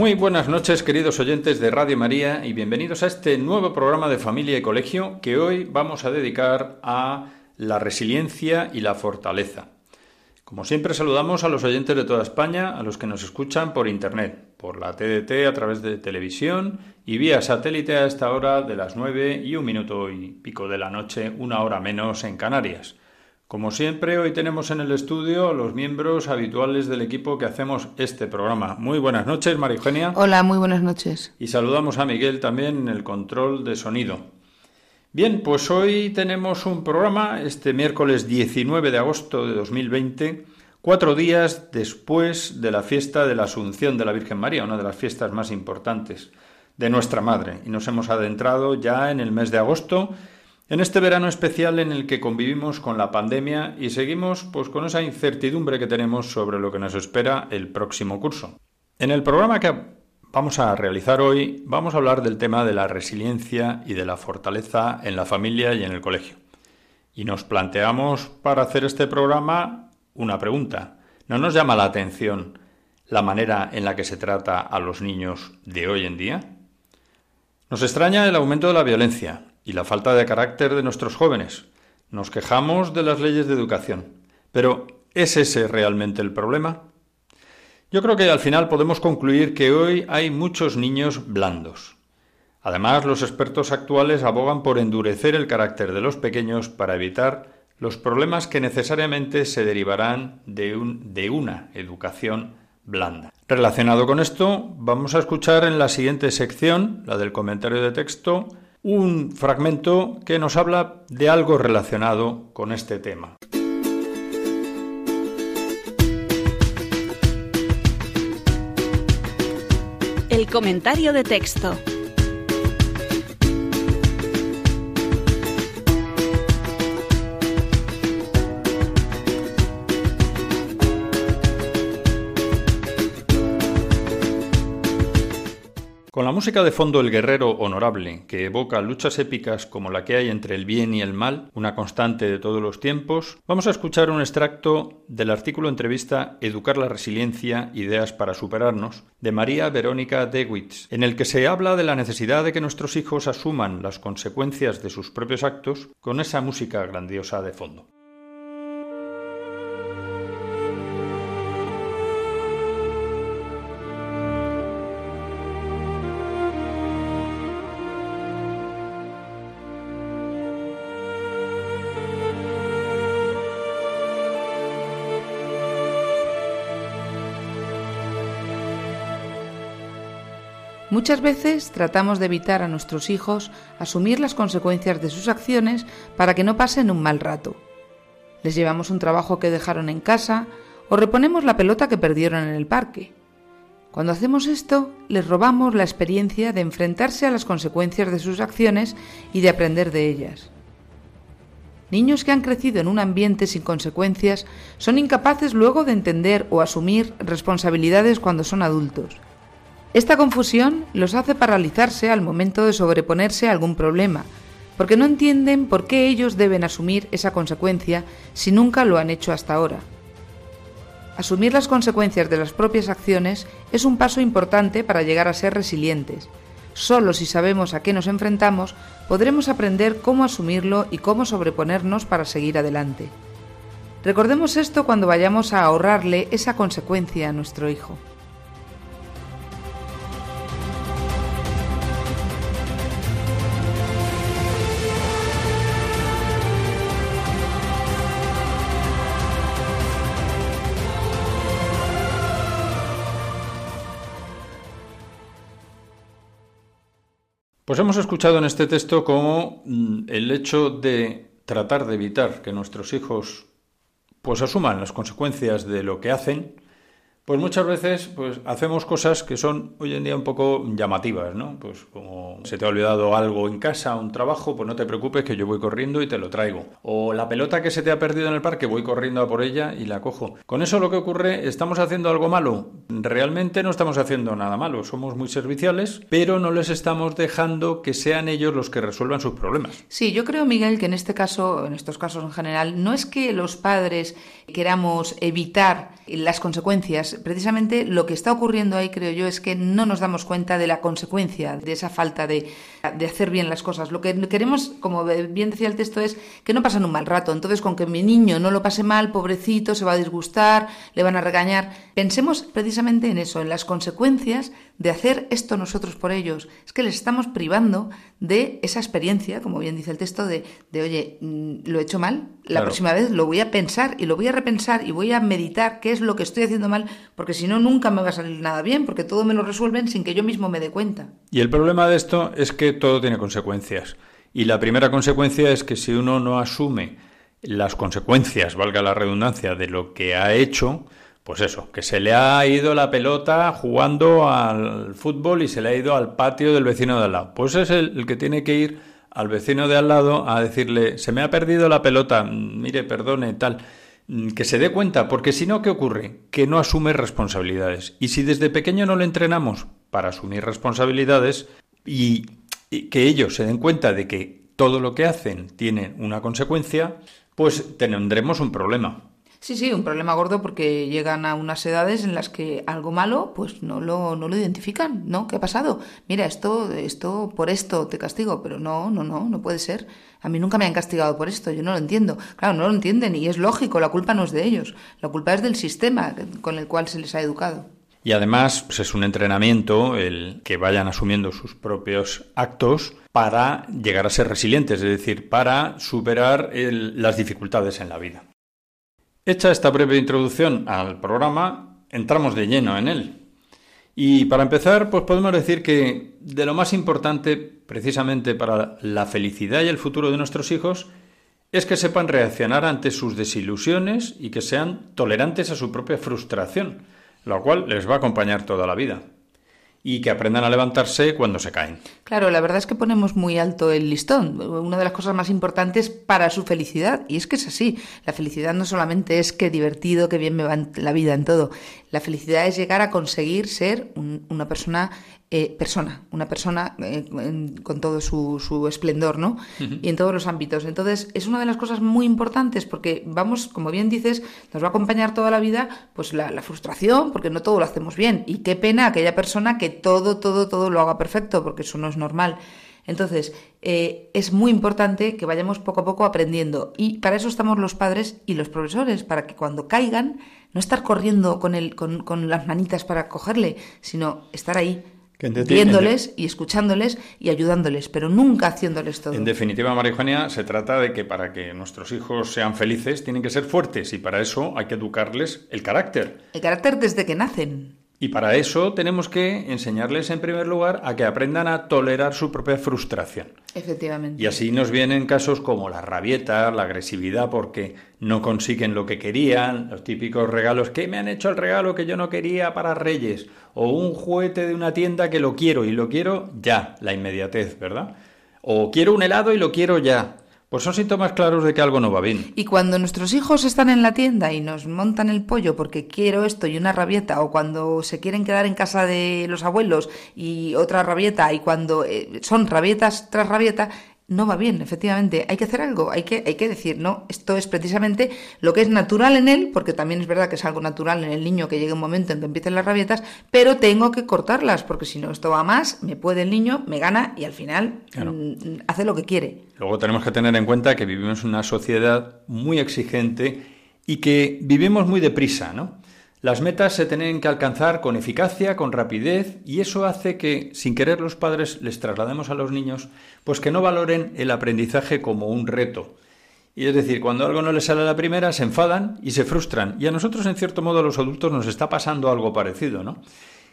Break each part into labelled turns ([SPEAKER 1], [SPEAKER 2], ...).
[SPEAKER 1] Muy buenas noches, queridos oyentes de Radio María, y bienvenidos a este nuevo programa de Familia y Colegio que hoy vamos a dedicar a la resiliencia y la fortaleza. Como siempre, saludamos a los oyentes de toda España, a los que nos escuchan por Internet, por la TDT a través de televisión y vía satélite a esta hora de las 9 y un minuto y pico de la noche, una hora menos en Canarias. Como siempre, hoy tenemos en el estudio a los miembros habituales del equipo que hacemos este programa. Muy buenas noches, María Eugenia.
[SPEAKER 2] Hola, muy buenas noches.
[SPEAKER 1] Y saludamos a Miguel también en el control de sonido. Bien, pues hoy tenemos un programa, este miércoles 19 de agosto de 2020, cuatro días después de la fiesta de la Asunción de la Virgen María, una de las fiestas más importantes de nuestra Madre. Y nos hemos adentrado ya en el mes de agosto, en este verano especial en el que convivimos con la pandemia y seguimos pues con esa incertidumbre que tenemos sobre lo que nos espera el próximo curso. En el programa que vamos a realizar hoy, vamos a hablar del tema de la resiliencia y de la fortaleza en la familia y en el colegio. Y nos planteamos para hacer este programa una pregunta. ¿No nos llama la atención la manera en la que se trata a los niños de hoy en día? Nos extraña el aumento de la violencia y la falta de carácter de nuestros jóvenes. Nos quejamos de las leyes de educación. Pero ¿es ese realmente el problema? Yo creo que al final podemos concluir que hoy hay muchos niños blandos. Además, los expertos actuales abogan por endurecer el carácter de los pequeños para evitar los problemas que necesariamente se derivarán de, un, de una educación blanda. Relacionado con esto, vamos a escuchar en la siguiente sección, la del comentario de texto, un fragmento que nos habla de algo relacionado con este tema.
[SPEAKER 3] El comentario de texto.
[SPEAKER 1] Con la música de fondo El Guerrero Honorable, que evoca luchas épicas como la que hay entre el bien y el mal, una constante de todos los tiempos, vamos a escuchar un extracto del artículo entrevista Educar la resiliencia, ideas para superarnos, de María Verónica Dewitz, en el que se habla de la necesidad de que nuestros hijos asuman las consecuencias de sus propios actos con esa música grandiosa de fondo.
[SPEAKER 2] Muchas veces tratamos de evitar a nuestros hijos asumir las consecuencias de sus acciones para que no pasen un mal rato. Les llevamos un trabajo que dejaron en casa o reponemos la pelota que perdieron en el parque. Cuando hacemos esto, les robamos la experiencia de enfrentarse a las consecuencias de sus acciones y de aprender de ellas. Niños que han crecido en un ambiente sin consecuencias son incapaces luego de entender o asumir responsabilidades cuando son adultos. Esta confusión los hace paralizarse al momento de sobreponerse a algún problema, porque no entienden por qué ellos deben asumir esa consecuencia si nunca lo han hecho hasta ahora. Asumir las consecuencias de las propias acciones es un paso importante para llegar a ser resilientes, Solo si sabemos a qué nos enfrentamos, podremos aprender cómo asumirlo y cómo sobreponernos para seguir adelante. Recordemos esto cuando vayamos a ahorrarle esa consecuencia a nuestro hijo.
[SPEAKER 1] Pues hemos escuchado en este texto cómo mm, el hecho de tratar de evitar que nuestros hijos pues asuman las consecuencias de lo que hacen, pues muchas veces pues hacemos cosas que son hoy en día un poco llamativas, ¿no? Pues como se te ha olvidado algo en casa, un trabajo, pues no te preocupes que yo voy corriendo y te lo traigo. O la pelota que se te ha perdido en el parque, voy corriendo a por ella y la cojo. Con eso lo que ocurre, ¿estamos haciendo algo malo? Realmente no estamos haciendo nada malo, somos muy serviciales, pero no les estamos dejando que sean ellos los que resuelvan sus problemas.
[SPEAKER 2] Sí, yo creo, Miguel, que en este caso, en estos casos en general, no es que los padres queramos evitar las consecuencias. Precisamente lo que está ocurriendo ahí, creo yo, es que no nos damos cuenta de la consecuencia de esa falta de, hacer bien las cosas. Lo que queremos, como bien decía el texto, es que no pasen un mal rato. Entonces, con que mi niño no lo pase mal, pobrecito, se va a disgustar, le van a regañar. Pensemos precisamente en eso, en las consecuencias de hacer esto nosotros por ellos. Es que les estamos privando de esa experiencia, como bien dice el texto, de, de oye, mm, lo he hecho mal, la próxima vez lo voy a pensar y lo voy a repensar y voy a meditar qué es lo que estoy haciendo mal, porque si no, nunca me va a salir nada bien, porque todo me lo resuelven sin que yo mismo me dé cuenta.
[SPEAKER 1] Y el problema de esto es que todo tiene consecuencias. Y la primera consecuencia es que si uno no asume las consecuencias, valga la redundancia, de lo que ha hecho, pues eso, que se le ha ido la pelota jugando al fútbol y se le ha ido al patio del vecino de al lado. Pues es el, que tiene que ir al vecino de al lado a decirle, se me ha perdido la pelota, mire, perdone, tal. Mm, que se dé cuenta, porque si no, ¿qué ocurre? Que no asume responsabilidades. Y si desde pequeño no le entrenamos para asumir responsabilidades y, que ellos se den cuenta de que todo lo que hacen tiene una consecuencia, pues tendremos un problema.
[SPEAKER 2] Sí, sí, un problema gordo porque llegan a unas edades en las que algo malo pues no lo, no lo identifican, ¿no? ¿Qué ha pasado? Mira, esto, esto, por esto te castigo, pero no, no, no, no puede ser. A mí nunca me han castigado por esto, yo no lo entiendo. Claro, no lo entienden y es lógico, la culpa no es de ellos, la culpa es del sistema con el cual se les ha educado.
[SPEAKER 1] Y además pues es un entrenamiento el que vayan asumiendo sus propios actos para llegar a ser resilientes, es decir, para superar las dificultades en la vida. Hecha esta breve introducción al programa, entramos de lleno en él. Y para empezar, pues podemos decir que de lo más importante, precisamente para la felicidad y el futuro de nuestros hijos, es que sepan reaccionar ante sus desilusiones y que sean tolerantes a su propia frustración, lo cual les va a acompañar toda la vida y que aprendan a levantarse cuando se caen.
[SPEAKER 2] Claro, la verdad es que ponemos muy alto el listón, una de las cosas más importantes para su felicidad, y es que es así, la felicidad no solamente es que divertido, que bien me va la vida en todo, la felicidad es llegar a conseguir ser una persona eh, persona, una persona eh, con todo su, su esplendor, ¿no? Y en todos los ámbitos. Entonces, es una de las cosas muy importantes porque vamos, como bien dices, nos va a acompañar toda la vida, pues la, frustración, porque no todo lo hacemos bien. Y qué pena aquella persona que todo, todo, todo lo haga perfecto, porque eso no es normal. Entonces, eh, es muy importante que vayamos poco a poco aprendiendo. Y para eso estamos los padres y los profesores, para que cuando caigan, no estar corriendo con, el, con, con las manitas para cogerle, sino estar ahí viéndoles y escuchándoles y ayudándoles, pero nunca haciéndoles todo.
[SPEAKER 1] En definitiva, María se trata de que para que nuestros hijos sean felices tienen que ser fuertes y para eso hay que educarles el carácter.
[SPEAKER 2] El carácter desde que nacen.
[SPEAKER 1] Y para eso tenemos que enseñarles en primer lugar a que aprendan a tolerar su propia frustración.
[SPEAKER 2] Efectivamente.
[SPEAKER 1] Y así nos vienen casos como la rabieta, la agresividad porque no consiguen lo que querían, los típicos regalos que me han hecho el regalo que yo no quería para Reyes, o un juguete de una tienda que lo quiero y lo quiero ya, la inmediatez, ¿verdad? O quiero un helado y lo quiero ya. Pues son síntomas claros de que algo no va bien.
[SPEAKER 2] Y cuando nuestros hijos están en la tienda y nos montan el pollo porque quiero esto y una rabieta, o cuando se quieren quedar en casa de los abuelos y otra rabieta, y cuando eh, son rabietas tras rabieta, no va bien, efectivamente. Hay que hacer algo, hay que, hay que decir, no, esto es precisamente lo que es natural en él, porque también es verdad que es algo natural en el niño que llegue un momento en que empiecen las rabietas, pero tengo que cortarlas, porque si no esto va más, me puede el niño, me gana y al final mm, hace lo que quiere.
[SPEAKER 1] Luego tenemos que tener en cuenta que vivimos en una sociedad muy exigente y que vivimos muy deprisa, ¿no? Las metas se tienen que alcanzar con eficacia, con rapidez, y eso hace que, sin querer, los padres les traslademos a los niños, pues que no valoren el aprendizaje como un reto. Y es decir, cuando algo no les sale a la primera, se enfadan y se frustran. Y a nosotros, en cierto modo, a los adultos nos está pasando algo parecido, ¿no?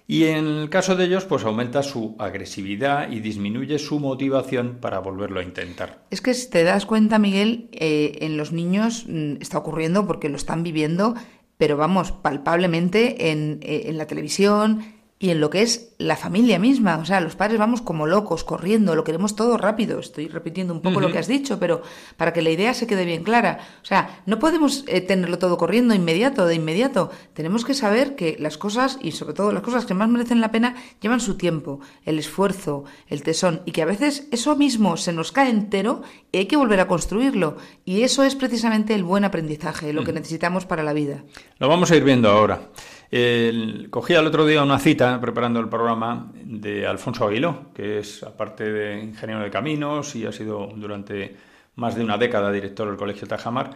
[SPEAKER 1] Y en el caso de ellos, pues aumenta su agresividad y disminuye su motivación para volverlo a intentar.
[SPEAKER 2] Es que si te das cuenta, Miguel, eh, en los niños mm, está ocurriendo porque lo están viviendo pero vamos, palpablemente en, eh, en la televisión, y en lo que es la familia misma. O sea, los padres vamos como locos, corriendo, lo queremos todo rápido. Estoy repitiendo un poco lo que has dicho, pero para que la idea se quede bien clara. O sea, no podemos eh, tenerlo todo corriendo inmediato, de inmediato. Tenemos que saber que las cosas, y sobre todo las cosas que más merecen la pena, llevan su tiempo, el esfuerzo, el tesón, y que a veces eso mismo se nos cae entero y hay que volver a construirlo. Y eso es precisamente el buen aprendizaje, lo que necesitamos para la vida.
[SPEAKER 1] Lo vamos a ir viendo ahora. El, cogía el otro día una cita preparando el programa de Alfonso Aguiló, que es, aparte de ingeniero de caminos y ha sido durante más de una década director del Colegio Tajamar,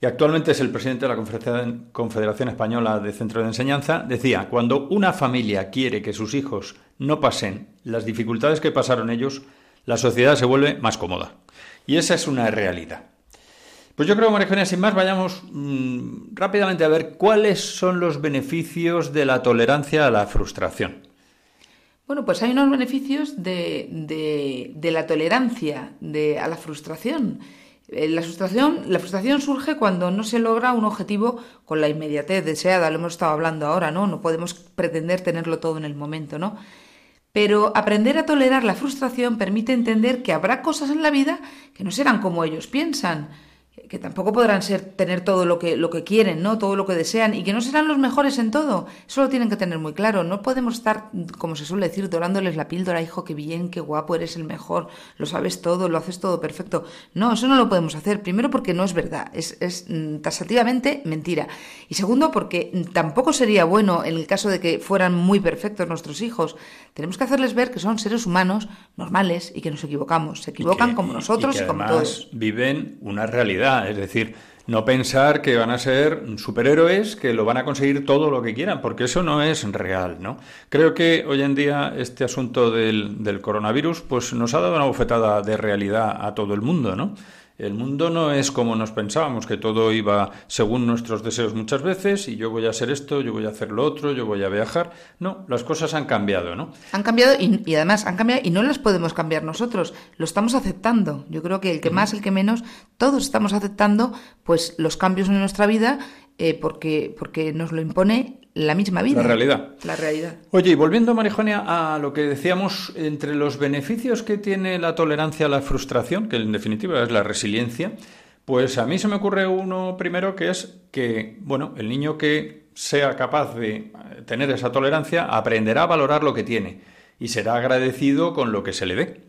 [SPEAKER 1] y actualmente es el presidente de la Confederación Española de Centros de Enseñanza, decía, cuando una familia quiere que sus hijos no pasen las dificultades que pasaron ellos, la sociedad se vuelve más cómoda. Y esa es una realidad. Pues yo creo, María Eugenia, sin más, vayamos mm, rápidamente a ver cuáles son los beneficios de la tolerancia a la frustración.
[SPEAKER 2] Bueno, pues hay unos beneficios de, la tolerancia a la frustración. Eh, la frustración, la frustración surge cuando no se logra un objetivo con la inmediatez deseada, lo hemos estado hablando ahora, ¿no? No podemos pretender tenerlo todo en el momento, ¿no? Pero aprender a tolerar la frustración permite entender que habrá cosas en la vida que no serán como ellos piensan que tampoco podrán ser tener todo lo que lo que quieren, ¿no? Todo lo que desean y que no serán los mejores en todo. Eso lo tienen que tener muy claro. No podemos estar, como se suele decir, dorándoles la píldora, hijo, qué bien, qué guapo, eres el mejor, lo sabes todo, lo haces todo perfecto. No, eso no lo podemos hacer. Primero porque no es verdad, es, es mm, tasativamente mentira. Y segundo porque tampoco sería bueno en el caso de que fueran muy perfectos nuestros hijos. Tenemos que hacerles ver que son seres humanos normales y que nos equivocamos. Se equivocan como nosotros y, como todos.
[SPEAKER 1] Viven una realidad es decir, no pensar que van a ser superhéroes que lo van a conseguir todo lo que quieran, porque eso no es real, ¿no? Creo que hoy en día este asunto del, del coronavirus pues nos ha dado una bofetada de realidad a todo el mundo, ¿no? El mundo no es como nos pensábamos, que todo iba según nuestros deseos muchas veces y yo voy a hacer esto, yo voy a hacer lo otro, yo voy a viajar. No, las cosas han cambiado, ¿no?
[SPEAKER 2] Han cambiado y, además han cambiado y no las podemos cambiar nosotros, lo estamos aceptando. Yo creo que el que más, el que menos, todos estamos aceptando pues los cambios en nuestra vida eh, porque, porque nos lo impone la misma vida.
[SPEAKER 1] La realidad.
[SPEAKER 2] La realidad.
[SPEAKER 1] Oye, y volviendo, Marijonia, a lo que decíamos, entre los beneficios que tiene la tolerancia a la frustración, que en definitiva es la resiliencia, pues a mí se me ocurre uno primero que es que, bueno, el niño que sea capaz de tener esa tolerancia aprenderá a valorar lo que tiene y será agradecido con lo que se le dé.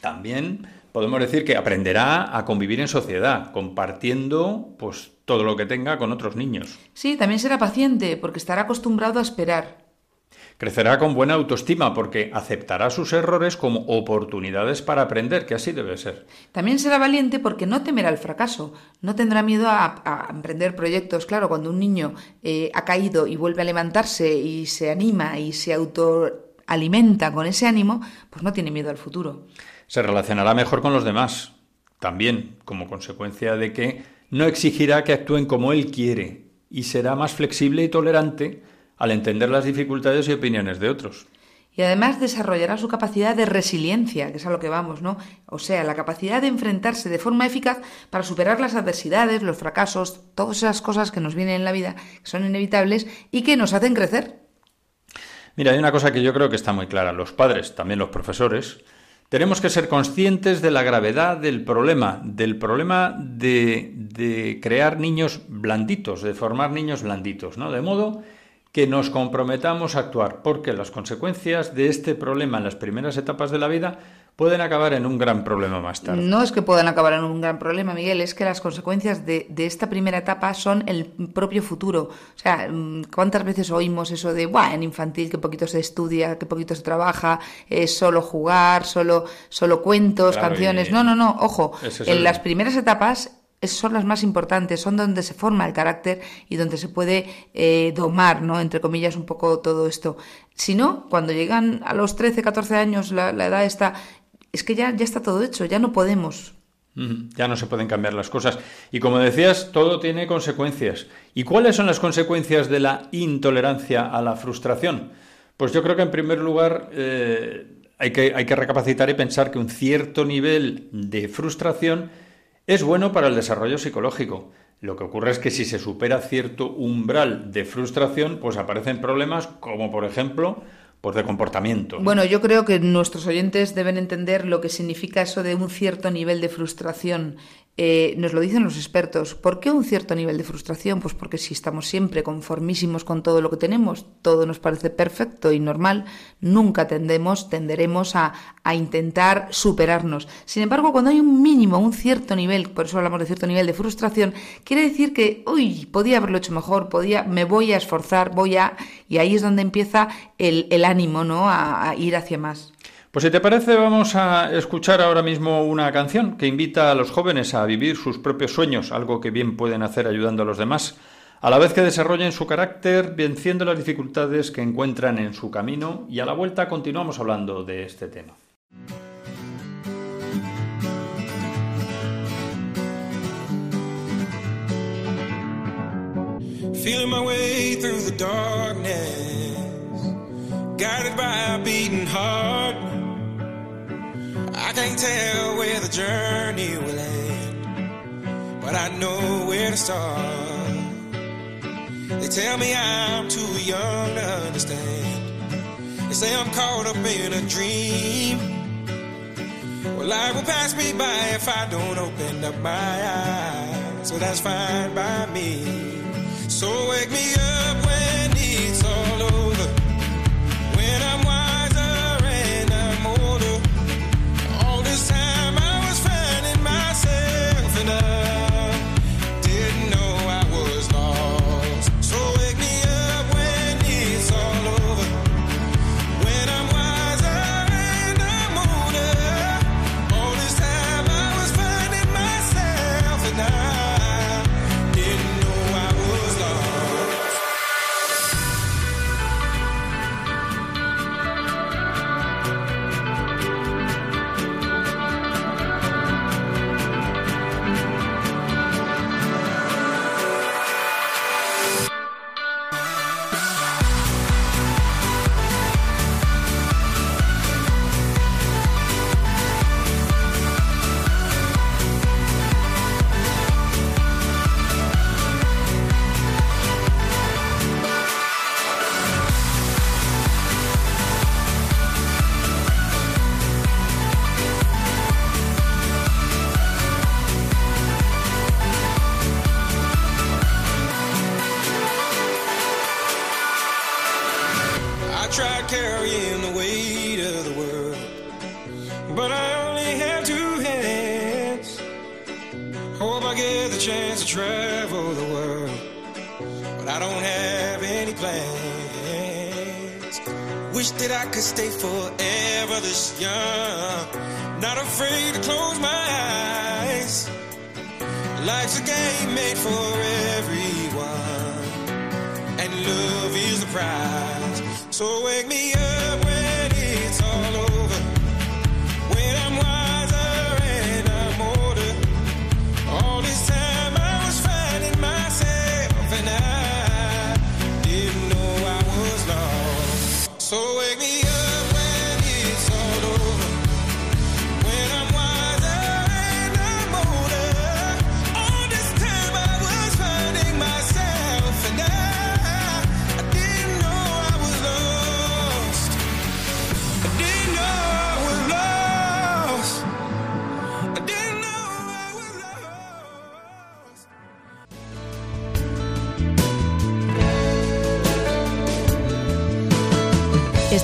[SPEAKER 1] También podemos decir que aprenderá a convivir en sociedad, compartiendo pues todo lo que tenga con otros niños.
[SPEAKER 2] Sí, también será paciente porque estará acostumbrado a esperar.
[SPEAKER 1] Crecerá con buena autoestima porque aceptará sus errores como oportunidades para aprender, que así debe ser.
[SPEAKER 2] También será valiente porque no temerá el fracaso, no tendrá miedo a, emprender proyectos. Claro, cuando un niño eh, ha caído y vuelve a levantarse y se anima y se autoalimenta con ese ánimo, pues no tiene miedo al futuro
[SPEAKER 1] se relacionará mejor con los demás, también como consecuencia de que no exigirá que actúen como él quiere y será más flexible y tolerante al entender las dificultades y opiniones de otros.
[SPEAKER 2] Y además desarrollará su capacidad de resiliencia, que es a lo que vamos, ¿no? O sea, la capacidad de enfrentarse de forma eficaz para superar las adversidades, los fracasos, todas esas cosas que nos vienen en la vida, que son inevitables y que nos hacen crecer.
[SPEAKER 1] Mira, hay una cosa que yo creo que está muy clara. Los padres, también los profesores, tenemos que ser conscientes de la gravedad del problema, del problema de, crear niños blanditos, de formar niños blanditos, ¿no? De modo que nos comprometamos a actuar, porque las consecuencias de este problema en las primeras etapas de la vida
[SPEAKER 4] pueden acabar en un gran problema más tarde.
[SPEAKER 2] No es que puedan acabar en un gran problema, Miguel, es que las consecuencias de, esta primera etapa son el propio futuro. O sea, mm, ¿cuántas veces oímos eso de, Buah, en infantil que poquito se estudia, que poquito se trabaja, es solo jugar, solo, solo cuentos, canciones? No, no, no, ojo, en las primeras etapas son las más importantes, son donde se forma el carácter y donde se puede eh, domar, ¿no? Entre comillas, un poco todo esto. Si no, cuando llegan a los 13, 14 años, la, la edad está es que ya, ya está todo hecho, ya no podemos.
[SPEAKER 4] Ya no se pueden cambiar las cosas. Y como decías, todo tiene consecuencias. ¿Y cuáles son las consecuencias de la intolerancia a la frustración? Pues yo creo que en primer lugar eh, hay, que, hay que recapacitar y pensar que un cierto nivel de frustración es bueno para el desarrollo psicológico. Lo que ocurre es que si se supera cierto umbral de frustración, pues aparecen problemas como por ejemplo pues de comportamiento.
[SPEAKER 2] Bueno, yo creo que nuestros oyentes deben entender lo que significa eso de un cierto nivel de frustración eh, nos lo dicen los expertos. ¿Por qué un cierto nivel de frustración? Pues porque si estamos siempre conformísimos con todo lo que tenemos, todo nos parece perfecto y normal, nunca tendemos, tenderemos a, a intentar superarnos. Sin embargo, cuando hay un mínimo, un cierto nivel, por eso hablamos de cierto nivel de frustración, quiere decir que, uy, podía haberlo hecho mejor, podía, me voy a esforzar, voy a, y ahí es donde empieza el, el ánimo, ¿no? a ir hacia más.
[SPEAKER 4] Pues si te parece, vamos a escuchar ahora mismo una canción que invita a los jóvenes a vivir sus propios sueños, algo que bien pueden hacer ayudando a los demás, a la vez que desarrollen su carácter, venciendo las dificultades que encuentran en su camino, y a la vuelta continuamos hablando de este tema. I can't tell where the journey will end, but I know where to start. They tell me I'm too young to understand. They say I'm caught up in a dream. Well, life will pass me by if I don't open up my eyes. So that's fine by me. So wake me up So wait.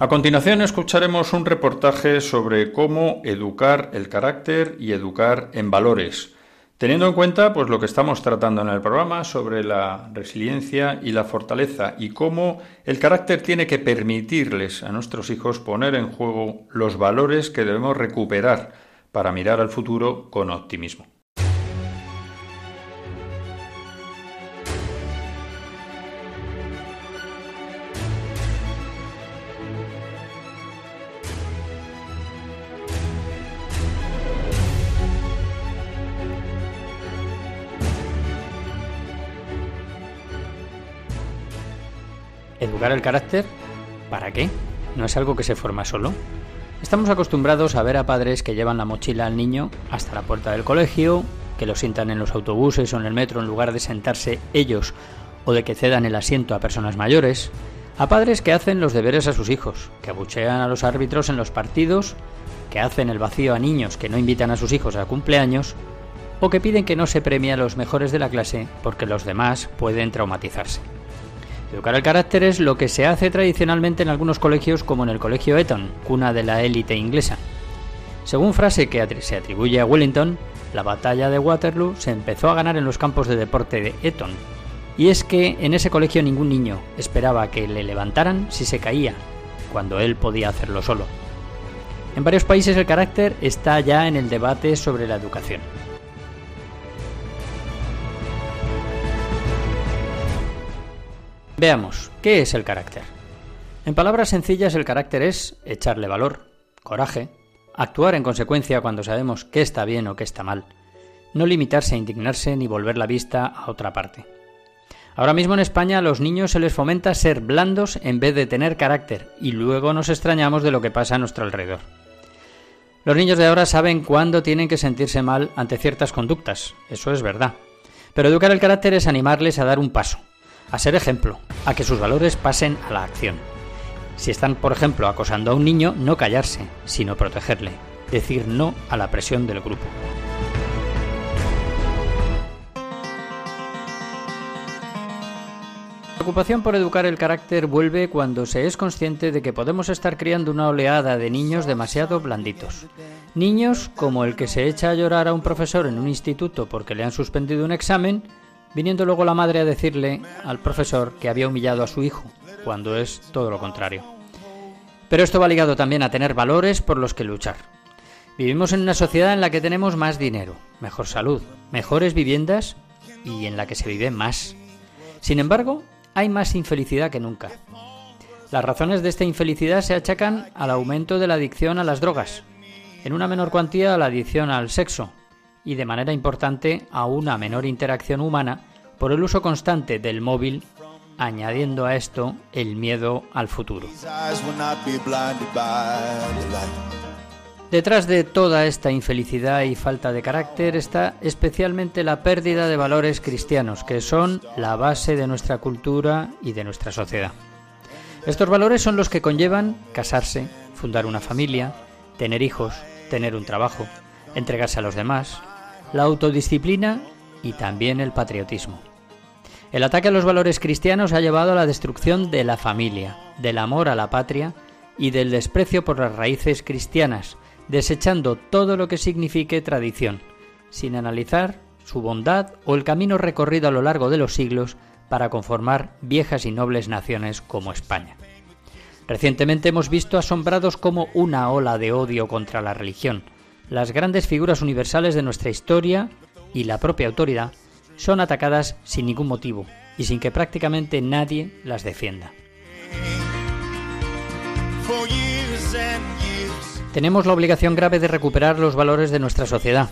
[SPEAKER 1] A continuación escucharemos un reportaje sobre cómo educar el carácter y educar en valores Teniendo en cuenta pues lo que estamos tratando en el programa sobre la resiliencia y la fortaleza y cómo el carácter tiene que permitirles a nuestros hijos poner en juego los valores que debemos recuperar para mirar al futuro con optimismo.
[SPEAKER 5] ¿Educar el carácter? ¿Para qué? ¿No es algo que se forma solo? Estamos acostumbrados a ver a padres que llevan la mochila al niño hasta la puerta del colegio, que lo sientan en los autobuses o en el metro en lugar de sentarse ellos o de que cedan el asiento a personas mayores, a padres que hacen los deberes a sus hijos, que abuchean a los árbitros en los partidos, que hacen el vacío a niños que no invitan a sus hijos a cumpleaños, o que piden que no se premie a los mejores de la clase porque los demás pueden traumatizarse. Educar el carácter es lo que se hace tradicionalmente en algunos colegios como en el Colegio Eton, cuna de la élite inglesa. Según frase que se atribuye a Wellington, la batalla de Waterloo se empezó a ganar en los campos de deporte de Eton. Y es que en ese colegio ningún niño esperaba que le levantaran si se caía, cuando él podía hacerlo solo. En varios países el carácter está ya en el debate sobre la educación. Veamos, ¿qué es el carácter? En palabras sencillas, el carácter es echarle valor, coraje, actuar en consecuencia cuando sabemos qué está bien o qué está mal, no limitarse a indignarse ni volver la vista a otra parte. Ahora mismo en España a los niños se les fomenta ser blandos en vez de tener carácter y luego nos extrañamos de lo que pasa a nuestro alrededor. Los niños de ahora saben cuándo tienen que sentirse mal ante ciertas conductas, eso es verdad. Pero educar el carácter es animarles a dar un paso, a ser ejemplo, a que sus valores pasen a la acción. Si están, por ejemplo, acosando a un niño, no callarse, sino protegerle, decir no a la presión del grupo. La preocupación por educar el carácter vuelve cuando se es consciente de que podemos estar criando una oleada de niños demasiado blanditos. Niños como el que se echa a llorar a un profesor en un instituto porque le han suspendido un examen viniendo luego la madre a decirle al profesor que había humillado a su hijo, cuando es todo lo contrario. Pero esto va ligado también a tener valores por los que luchar. Vivimos en una sociedad en la que tenemos más dinero, mejor salud, mejores viviendas y en la que se vive más. Sin embargo, hay más infelicidad que nunca. Las razones de esta infelicidad se achacan al aumento de la adicción a las drogas, en una menor cuantía a la adicción al sexo, y de manera importante a una menor interacción humana por el uso constante del móvil, añadiendo a esto el miedo al futuro. Detrás de toda esta infelicidad y falta de carácter está especialmente la pérdida de valores cristianos, que son la base de nuestra cultura y de nuestra sociedad. Estos valores son los que conllevan casarse, fundar una familia, tener hijos, tener un trabajo, entregarse a los demás, la autodisciplina y también el patriotismo. El ataque a los valores cristianos ha llevado a la destrucción de la familia, del amor a la patria y del desprecio por las raíces cristianas, desechando todo lo que signifique tradición, sin analizar su bondad o el camino recorrido a lo largo de los siglos para conformar viejas y nobles naciones como España. Recientemente hemos visto asombrados como una ola de odio contra la religión, las grandes figuras universales de nuestra historia y la propia autoridad son atacadas sin ningún motivo y sin que prácticamente nadie las defienda. tenemos la obligación grave de recuperar los valores de nuestra sociedad,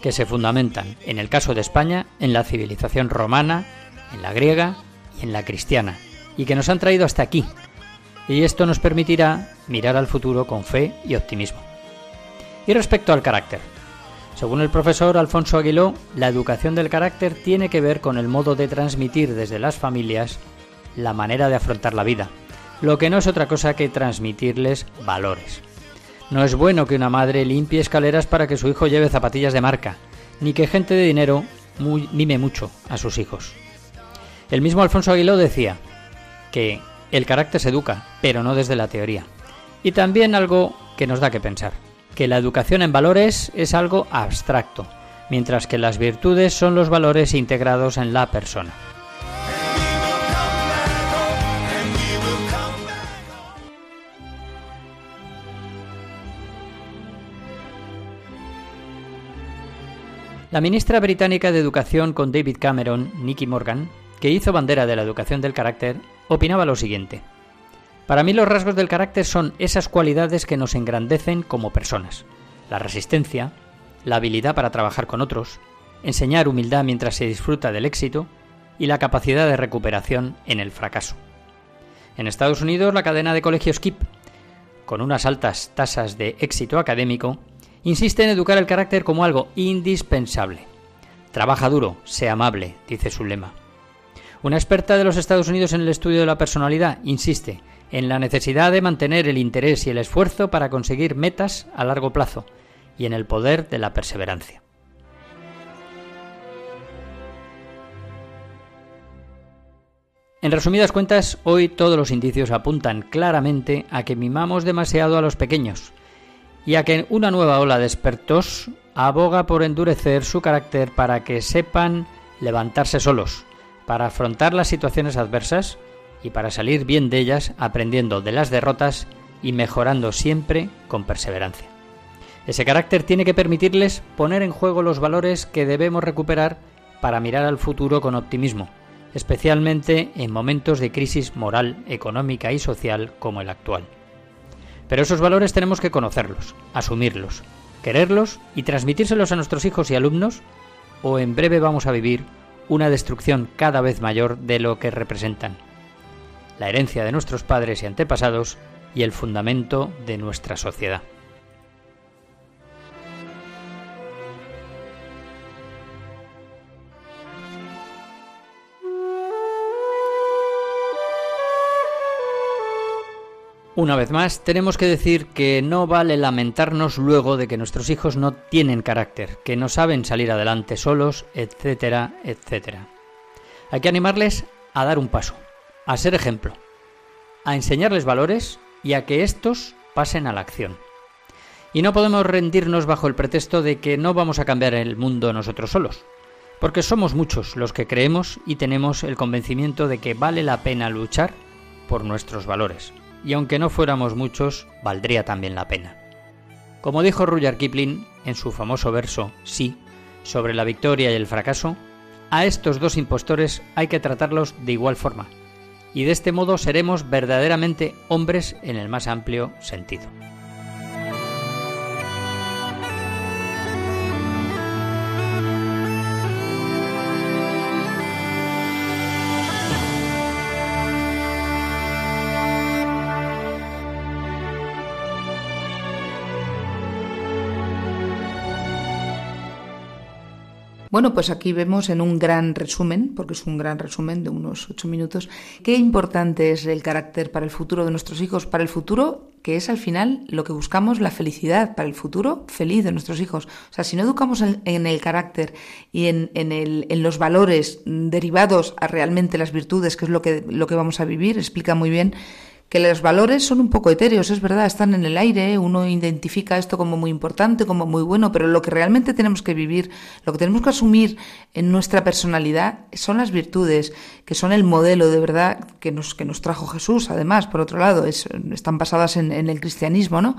[SPEAKER 5] que se fundamentan, en el caso de España, en la civilización romana, en la griega y en la cristiana, y que nos han traído hasta aquí. Y esto nos permitirá mirar al futuro con fe y optimismo. Y respecto al carácter, según el profesor Alfonso Aguiló, la educación del carácter tiene que ver con el modo de transmitir desde las familias la manera de afrontar la vida, lo que no es otra cosa que transmitirles valores. No es bueno que una madre limpie escaleras para que su hijo lleve zapatillas de marca, ni que gente de dinero mime mucho a sus hijos. El mismo Alfonso Aguiló decía que el carácter se educa, pero no desde la teoría. Y también algo que nos da que pensar, que la educación en valores es algo abstracto, mientras que las virtudes son los valores integrados en la persona. La ministra británica de Educación con David Cameron, Nicky Morgan, que hizo bandera de la educación del carácter, opinaba lo siguiente. Para mí los rasgos del carácter son esas cualidades que nos engrandecen como personas. La resistencia, la habilidad para trabajar con otros, enseñar humildad mientras se disfruta del éxito y la capacidad de recuperación en el fracaso. En Estados Unidos la cadena de colegios KIP, con unas altas tasas de éxito académico, insiste en educar el carácter como algo indispensable. Trabaja duro, sea amable, dice su lema. Una experta de los Estados Unidos en el estudio de la personalidad insiste en la necesidad de mantener el interés y el esfuerzo para conseguir metas a largo plazo y en el poder de la perseverancia. En resumidas cuentas, hoy todos los indicios apuntan claramente a que mimamos demasiado a los pequeños, y a que una nueva ola de expertos aboga por endurecer su carácter para que sepan levantarse solos, para afrontar las situaciones adversas y para salir bien de ellas aprendiendo de las derrotas y mejorando siempre con perseverancia. Ese carácter tiene que permitirles poner en juego los valores que debemos recuperar para mirar al futuro con optimismo, especialmente en momentos de crisis moral, económica y social como el actual. Pero esos valores tenemos que conocerlos, asumirlos, quererlos y transmitírselos a nuestros hijos y alumnos, o en breve vamos a vivir una destrucción cada vez mayor de lo que representan, la herencia de nuestros padres y antepasados y el fundamento de nuestra sociedad. Una vez más, tenemos que decir que no vale lamentarnos luego de que nuestros hijos no tienen carácter, que no saben salir adelante solos, etcétera, etcétera. Hay que animarles a dar un paso, a ser ejemplo, a enseñarles valores y a que estos pasen a la acción. Y no podemos rendirnos bajo el pretexto de que no vamos a cambiar el mundo nosotros solos, porque somos muchos los que creemos y tenemos el convencimiento de que vale la pena luchar por nuestros valores y aunque no fuéramos muchos, valdría también la pena. Como dijo Rudyard Kipling en su famoso verso Sí, sobre la victoria y el fracaso, a estos dos impostores hay que tratarlos de igual forma, y de este modo seremos verdaderamente hombres en el más amplio sentido.
[SPEAKER 2] Bueno, pues aquí vemos en un gran resumen, porque es un gran resumen de unos ocho minutos, qué importante es el carácter para el futuro de nuestros hijos, para el futuro que es al final lo que buscamos, la felicidad, para el futuro feliz de nuestros hijos. O sea, si no educamos en, el carácter y en, en, los valores derivados a realmente las virtudes, que es lo que, lo que vamos a vivir, explica muy bien que los valores son un poco etéreos, es verdad, están en el aire, uno identifica esto como muy importante, como muy bueno, pero lo que realmente tenemos que vivir, lo que tenemos que asumir en nuestra personalidad son las virtudes, que son el modelo de verdad que nos, que nos trajo Jesús, además, por otro lado, están basadas en, en el cristianismo, ¿no?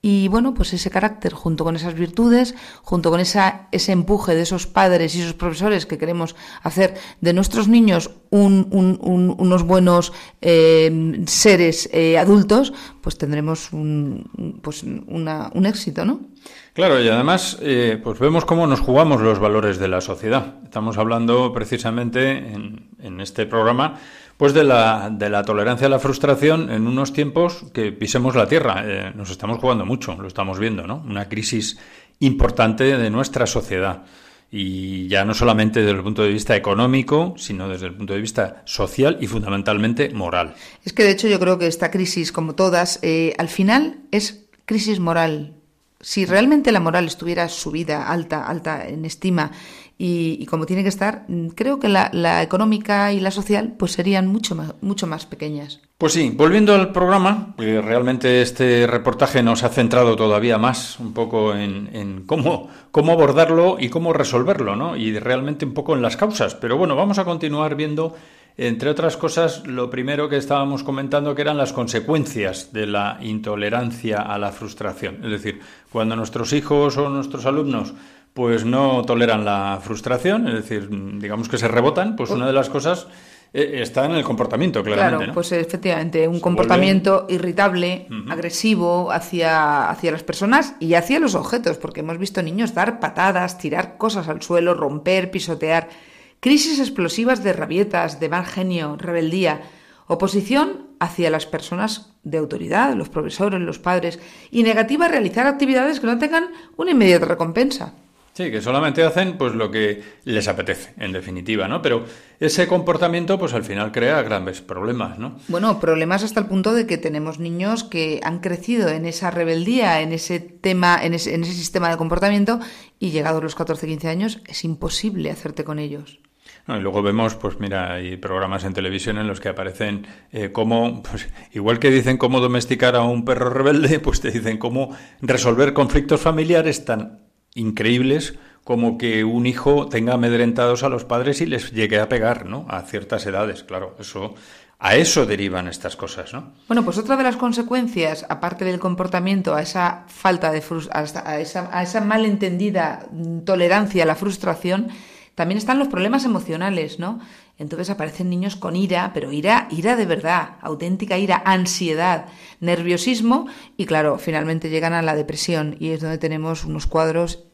[SPEAKER 2] Y bueno, pues ese carácter, junto con esas virtudes, junto con esa, ese empuje de esos padres y esos profesores que queremos hacer de nuestros niños unos buenos eh, seres eh, adultos, pues tendremos un, pues un éxito, ¿no?
[SPEAKER 1] Claro, y además, eh, pues vemos cómo nos jugamos los valores de la sociedad. Estamos hablando precisamente en, en este programa pues de la, de la tolerancia a la frustración en unos tiempos que pisemos la tierra. Eh, nos estamos jugando mucho, lo estamos viendo, ¿no? Una crisis importante de nuestra sociedad. Y ya no solamente desde el punto de vista económico, sino desde el punto de vista social y fundamentalmente moral.
[SPEAKER 2] Es que de hecho yo creo que esta crisis, como todas, eh, al final es crisis moral. Si realmente la moral estuviera subida, alta, alta en estima y, como tiene que estar, mm, creo que la, económica y la social pues serían mucho más, mucho más pequeñas.
[SPEAKER 1] Pues sí, volviendo al programa, realmente este reportaje nos ha centrado todavía más un poco en, cómo, cómo abordarlo y cómo resolverlo, ¿no? Y realmente un poco en las causas. Pero bueno, vamos a continuar viendo, entre otras cosas, lo primero que estábamos comentando, que eran las consecuencias de la intolerancia a la frustración. Es decir, cuando nuestros hijos o nuestros alumnos pues no toleran la frustración, es decir, digamos que se rebotan, pues una de las cosas eh, está en el comportamiento, claramente.
[SPEAKER 2] Claro, pues efectivamente, un comportamiento irritable, agresivo hacia, hacia las personas y hacia los objetos, porque hemos visto niños dar patadas, tirar cosas al suelo, romper, pisotear, crisis explosivas de rabietas, de mal genio, rebeldía, oposición hacia las personas de autoridad, los profesores, los padres, y negativa a realizar actividades que no tengan una inmediata recompensa.
[SPEAKER 1] Sí, que solamente hacen pues lo que les apetece, en definitiva, ¿no? Pero ese comportamiento, pues al final crea grandes problemas, ¿no?
[SPEAKER 2] Bueno, problemas hasta el punto de que tenemos niños que han crecido en esa rebeldía, en ese tema, en ese, sistema de comportamiento, y llegados los 14, 15 años, es imposible hacerte con ellos.
[SPEAKER 1] y luego vemos, pues mira, hay programas en televisión en los que aparecen eh, cómo, pues, igual que dicen cómo domesticar a un perro rebelde, pues te dicen cómo resolver conflictos familiares tan increíbles como que un hijo tenga amedrentados a los padres y les llegue a pegar, ¿no? A ciertas edades, claro, eso a eso derivan estas cosas, ¿no?
[SPEAKER 2] Bueno, pues otra de las consecuencias, aparte del comportamiento, a esa falta de a esa, a esa malentendida tolerancia a la frustración, también están los problemas emocionales, ¿no? Entonces aparecen niños con ira, pero ira, ira de verdad, auténtica ira, ansiedad, nerviosismo y claro, finalmente llegan a la depresión y es donde tenemos unos cuadros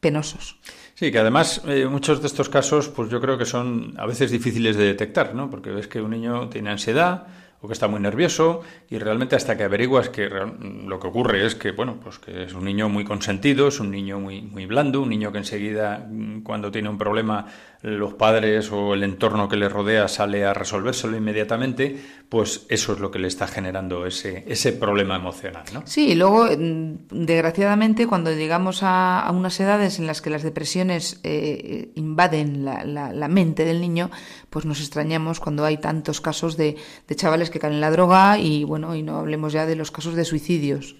[SPEAKER 2] penosos.
[SPEAKER 1] Sí, que además eh, muchos de estos casos, pues yo creo que son a veces difíciles de detectar, ¿no? Porque ves que un niño tiene ansiedad, o que está muy nervioso y realmente hasta que averiguas que lo que ocurre es que bueno pues que es un niño muy consentido es un niño muy muy blando un niño que enseguida mm, cuando tiene un problema los padres o el entorno que le rodea sale a resolvérselo inmediatamente pues eso es lo que le está generando ese ese problema emocional ¿no?
[SPEAKER 2] sí y luego mm, desgraciadamente cuando llegamos a, unas edades en las que las depresiones eh, invaden la, la, mente del niño pues nos extrañamos cuando hay tantos casos de, de chavales que caen en la droga y bueno, y no hablemos ya de los casos de suicidios.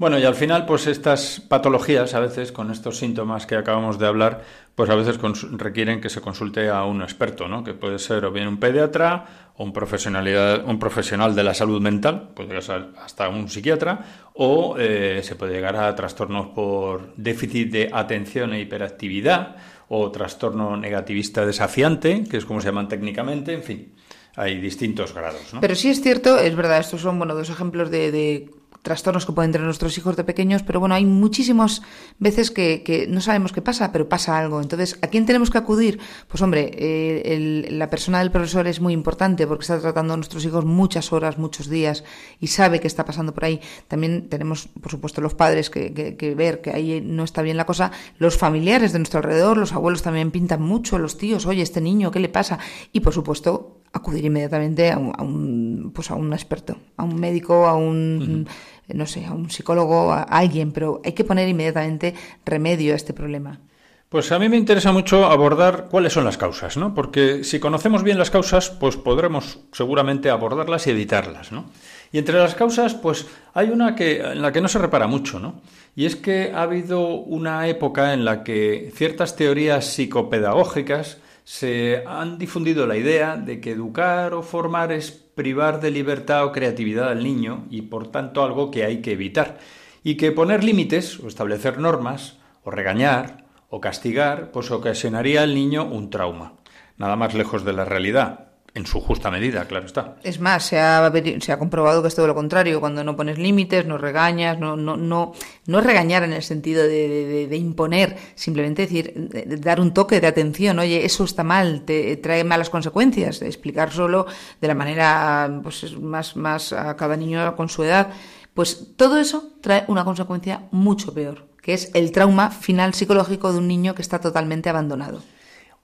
[SPEAKER 1] Bueno, y al final, pues estas patologías, a veces con estos síntomas que acabamos de hablar, pues a veces requieren que se consulte a un experto, ¿no? Que puede ser o bien un pediatra o un, profesionalidad, un profesional de la salud mental, puede ser hasta un psiquiatra, o eh, se puede llegar a trastornos por déficit de atención e hiperactividad, o trastorno negativista desafiante, que es como se llaman técnicamente, en fin hay distintos grados. ¿no?
[SPEAKER 2] Pero sí es cierto, es verdad, estos son bueno, dos ejemplos de trastornos que pueden tener nuestros hijos de pequeños, pero bueno, hay muchísimas veces que, no sabemos qué pasa, pero pasa algo. Entonces, ¿a quién tenemos que acudir? Pues hombre, eh, la persona del profesor es muy importante porque está tratando a nuestros hijos muchas horas, muchos días y sabe qué está pasando por ahí. También tenemos, por supuesto, los padres que, que, ver que ahí no está bien la cosa, los familiares de nuestro alrededor, los abuelos también pintan mucho, los tíos, oye, este niño, ¿qué le pasa? Y por supuesto, acudir inmediatamente a un, pues a un experto, a un médico, a un, no sé, a un psicólogo, a alguien, pero hay que poner inmediatamente remedio a este problema.
[SPEAKER 1] Pues a mí me interesa mucho abordar cuáles son las causas, ¿no? Porque si conocemos bien las causas, pues podremos seguramente abordarlas y evitarlas, ¿no? Y entre las causas, pues hay una que, en la que no se repara mucho, ¿no? Y es que ha habido una época en la que ciertas teorías psicopedagógicas se han difundido la idea de que educar o formar es privar de libertad o creatividad al niño y por tanto algo que hay que evitar. Y que poner límites o establecer normas o regañar o castigar pues ocasionaría al niño un trauma. Nada más lejos de la realidad. En su justa medida, claro está.
[SPEAKER 2] Es más, se ha, se ha comprobado que es todo lo contrario. Cuando no pones límites, no regañas, no, no, no, no es regañar en el sentido de, de, imponer, simplemente decir, dar un toque de atención. Oye, eso está mal, te trae malas consecuencias. Explicar solo de la manera pues, más, más a cada niño con su edad. Pues todo eso trae una consecuencia mucho peor, que es el trauma final psicológico de un niño que está totalmente abandonado.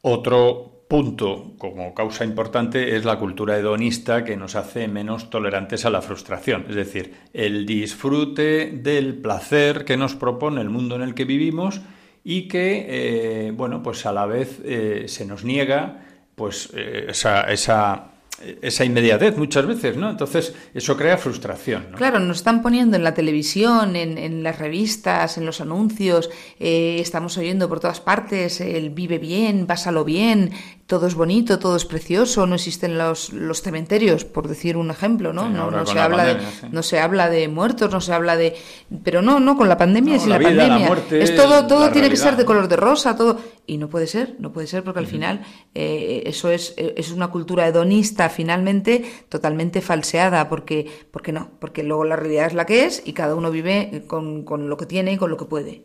[SPEAKER 1] Otro punto como causa importante es la cultura hedonista que nos hace menos tolerantes a la frustración, es decir, el disfrute del placer que nos propone el mundo en el que vivimos y que, eh, bueno, pues a la vez eh, se nos niega pues eh, esa, esa esa inmediatez muchas veces, ¿no? Entonces eso crea frustración. ¿no?
[SPEAKER 2] Claro, nos están poniendo en la televisión, en, en las revistas, en los anuncios, eh, estamos oyendo por todas partes el vive bien, pásalo bien, todo es bonito, todo es precioso, no existen los, los cementerios, por decir un ejemplo, ¿no? no, no se habla de, no se habla de muertos, no se habla de pero no, no, con la pandemia es la, pandemia. es todo, todo tiene que ser de color de rosa, todo y no puede ser, no puede ser porque al final eh, eso es, es una cultura hedonista finalmente totalmente falseada, porque, porque no, porque luego la realidad es la que es y cada uno vive con, con lo que tiene y con lo que puede.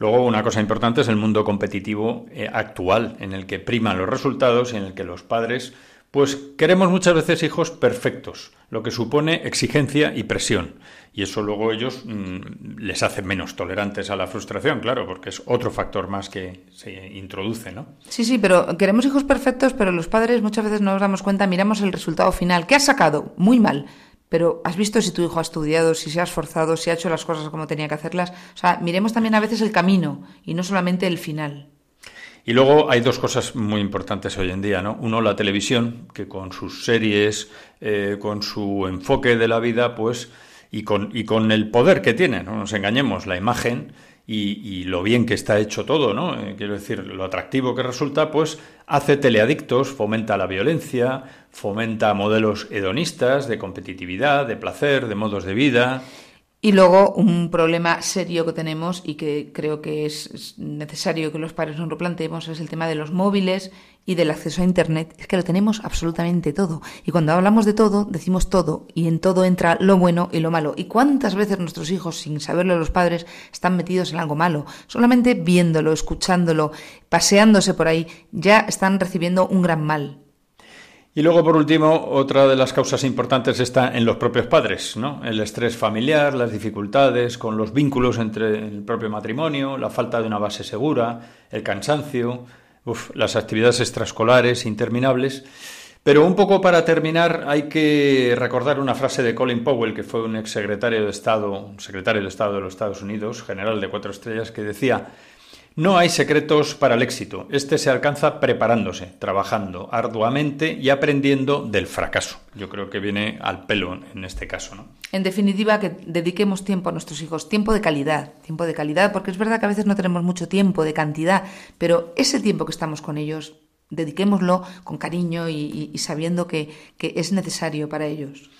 [SPEAKER 1] Luego, una cosa importante es el mundo competitivo eh, actual, en el que priman los resultados y en el que los padres, pues queremos muchas veces hijos perfectos, lo que supone exigencia y presión. Y eso luego ellos mm, les hace menos tolerantes a la frustración, claro, porque es otro factor más que se introduce, ¿no?
[SPEAKER 2] Sí, sí, pero queremos hijos perfectos, pero los padres muchas veces no nos damos cuenta, miramos el resultado final. ¿Qué has sacado? Muy mal pero has visto si tu hijo ha estudiado, si se ha esforzado, si ha hecho las cosas como tenía que hacerlas. O sea, miremos también a veces el camino y no solamente el final.
[SPEAKER 1] Y luego hay dos cosas muy importantes hoy en día, ¿no? Uno, la televisión, que con sus series, eh, con su enfoque de la vida, pues, y con, y con el poder que tiene, no nos engañemos, la imagen y, lo bien que está hecho todo, ¿no? Eh, quiero decir, lo atractivo que resulta, pues hace teleadictos, fomenta la violencia, fomenta modelos hedonistas de competitividad, de placer, de modos de vida.
[SPEAKER 2] Y luego un problema serio que tenemos y que creo que es necesario que los padres nos lo planteemos es el tema de los móviles y del acceso a Internet. Es que lo tenemos absolutamente todo. Y cuando hablamos de todo, decimos todo y en todo entra lo bueno y lo malo. ¿Y cuántas veces nuestros hijos, sin saberlo los padres, están metidos en algo malo? Solamente viéndolo, escuchándolo, paseándose por ahí, ya están recibiendo un gran mal.
[SPEAKER 1] Y luego, por último, otra de las causas importantes está en los propios padres, ¿no? El estrés familiar, las dificultades con los vínculos entre el propio matrimonio, la falta de una base segura, el cansancio, las actividades extraescolares interminables. Pero un poco para terminar hay que recordar una frase de Colin Powell, que fue un exsecretario de Estado, un secretario de Estado de los Estados Unidos, general de cuatro estrellas, que decía no hay secretos para el éxito. Este se alcanza preparándose, trabajando arduamente y aprendiendo del fracaso. Yo creo que viene al pelo en este caso, ¿no?
[SPEAKER 2] En definitiva, que dediquemos tiempo a nuestros hijos, tiempo de calidad, tiempo de calidad, porque es verdad que a veces no tenemos mucho tiempo de cantidad, pero ese tiempo que estamos con ellos, dediquémoslo con cariño y, sabiendo que es necesario para ellos.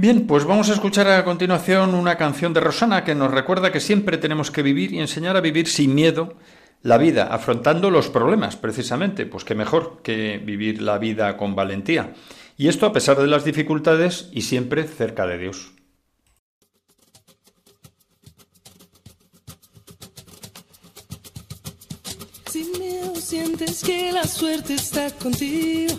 [SPEAKER 1] Bien, pues vamos a escuchar a continuación una canción de Rosana que nos recuerda que siempre tenemos que vivir y enseñar a vivir sin miedo la vida, afrontando los problemas, precisamente, pues qué mejor que vivir la vida con valentía. Y esto a pesar de las dificultades y siempre cerca de Dios.
[SPEAKER 6] Sin miedo sientes que la suerte está contigo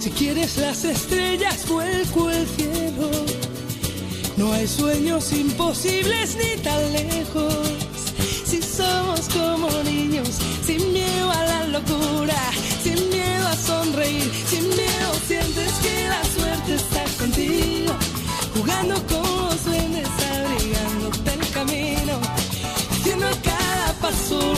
[SPEAKER 6] Si quieres las estrellas, vuelco el cielo. No hay sueños imposibles ni tan lejos. Si somos como niños, sin miedo a la locura, sin miedo a sonreír. Sin miedo sientes que la suerte está contigo. Jugando con los duendes, abrigándote el camino. Haciendo cada paso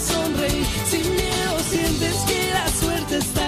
[SPEAKER 6] sonreír, sin miedo sientes que la suerte está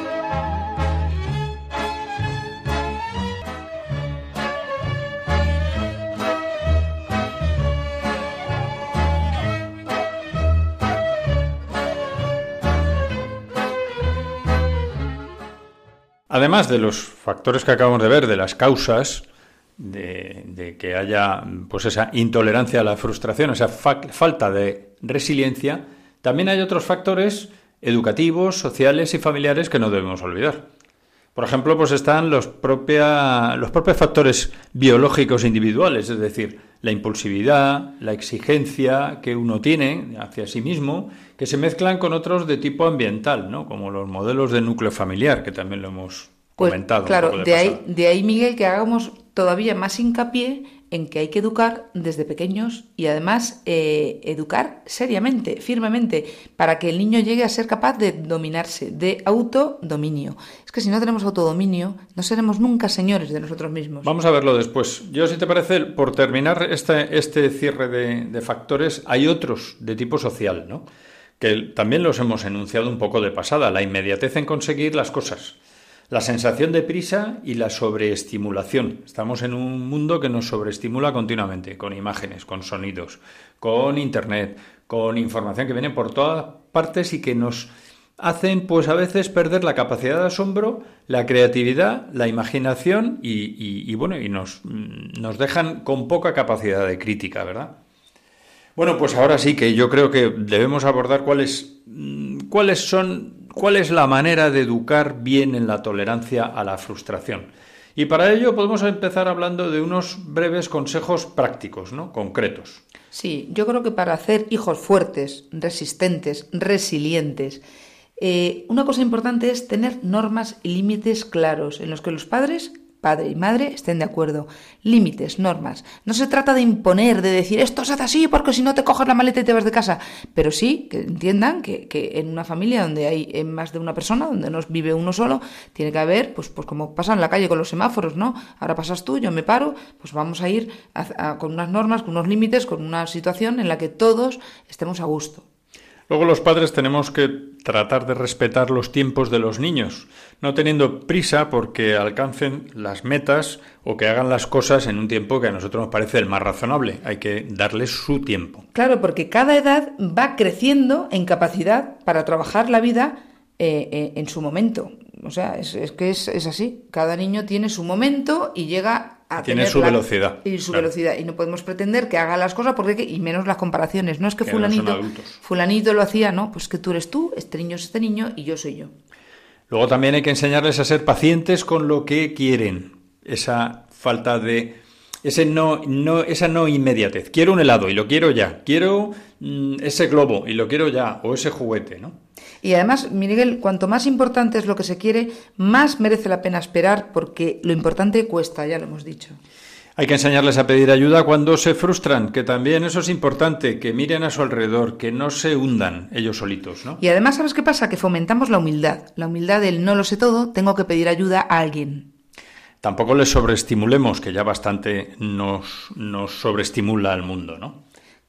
[SPEAKER 1] Además de los factores que acabamos de ver, de las causas de, que haya pues esa intolerancia a la frustración, esa fa- falta de resiliencia, también hay otros factores educativos, sociales y familiares que no debemos olvidar. Por ejemplo, pues están los, los propios factores biológicos individuales, es decir, la impulsividad, la exigencia que uno tiene hacia sí mismo, que se mezclan con otros de tipo ambiental, ¿no? como los modelos de núcleo familiar, que también lo hemos
[SPEAKER 2] Pues
[SPEAKER 1] comentado.
[SPEAKER 2] claro, ahí, de ahí, Miguel, que hagamos todavía más hincapié en que hay que educar desde pequeños y además eh, educar seriamente, firmemente, para que el niño llegue a ser capaz de dominarse, de autodominio. Es que si no tenemos autodominio, no seremos nunca señores de nosotros mismos.
[SPEAKER 1] Vamos a verlo después. Yo, si te parece, por terminar este, este cierre de, de factores, hay otros de tipo social, ¿no? Que también los hemos enunciado un poco de pasada. La inmediatez en conseguir las cosas, la sensación de prisa y la sobreestimulación. Estamos en un mundo que nos sobreestimula continuamente, con imágenes, con sonidos, con internet, con información que viene por todas partes y que nos hacen pues a veces perder la capacidad de asombro, la creatividad, la imaginación y, bueno, y nos, nos dejan con poca capacidad de crítica, ¿verdad? Bueno, pues ahora sí que yo creo que debemos abordar cuáles, mm, cuáles son, cuál es la manera de educar bien en la tolerancia a la frustración. Y para ello podemos empezar hablando de unos breves consejos prácticos, ¿no? Concretos.
[SPEAKER 2] Sí, yo creo que para hacer hijos fuertes, resistentes, resilientes, eh, una cosa importante es tener normas y límites claros en los que los padres padre y madre estén de acuerdo. Límites, normas. No se trata de imponer, de decir esto se hace así porque si no te coges la maleta y te vas de casa. Pero sí que entiendan que, que en una familia donde hay eh, más de una persona, donde no vive uno solo, tiene que haber, pues, pues como pasa en la calle con los semáforos, ¿no? Ahora pasas tú, yo me paro, pues vamos a ir con unas normas, con unos límites, con una situación en la que todos estemos a gusto.
[SPEAKER 1] Luego los padres tenemos que tratar de respetar los tiempos de los niños, no teniendo prisa porque alcancen las metas o que hagan las cosas en un tiempo que a nosotros nos parece el más razonable. Hay que darles su tiempo.
[SPEAKER 2] Claro, porque cada edad va creciendo en capacidad para trabajar la vida eh, eh, en su momento. O sea, es, que es, así. Cada niño tiene su momento y llega
[SPEAKER 1] tiene su velocidad.
[SPEAKER 2] Y su velocidad. Y no podemos pretender que haga las cosas porque y menos las comparaciones. No es que, fulanito, fulanito lo hacía, no, pues que tú eres tú, este niño es este niño y yo soy yo.
[SPEAKER 1] Luego también hay que enseñarles a ser pacientes con lo que quieren. Esa falta de ese no, no, esa no inmediatez. Quiero un helado y lo quiero ya. Quiero mm, ese globo y lo quiero ya. O ese juguete, ¿no?
[SPEAKER 2] Y además, Miguel, cuanto más importante es lo que se quiere, más merece la pena esperar porque lo importante cuesta, ya lo hemos dicho.
[SPEAKER 1] Hay que enseñarles a pedir ayuda cuando se frustran, que también eso es importante, que miren a su alrededor, que no se hundan ellos solitos, ¿no?
[SPEAKER 2] Y además, ¿sabes qué pasa? Que fomentamos la humildad, la humildad del no lo sé todo, tengo que pedir ayuda a alguien.
[SPEAKER 1] Tampoco les sobreestimulemos, que ya bastante nos, nos sobreestimula al mundo, ¿no?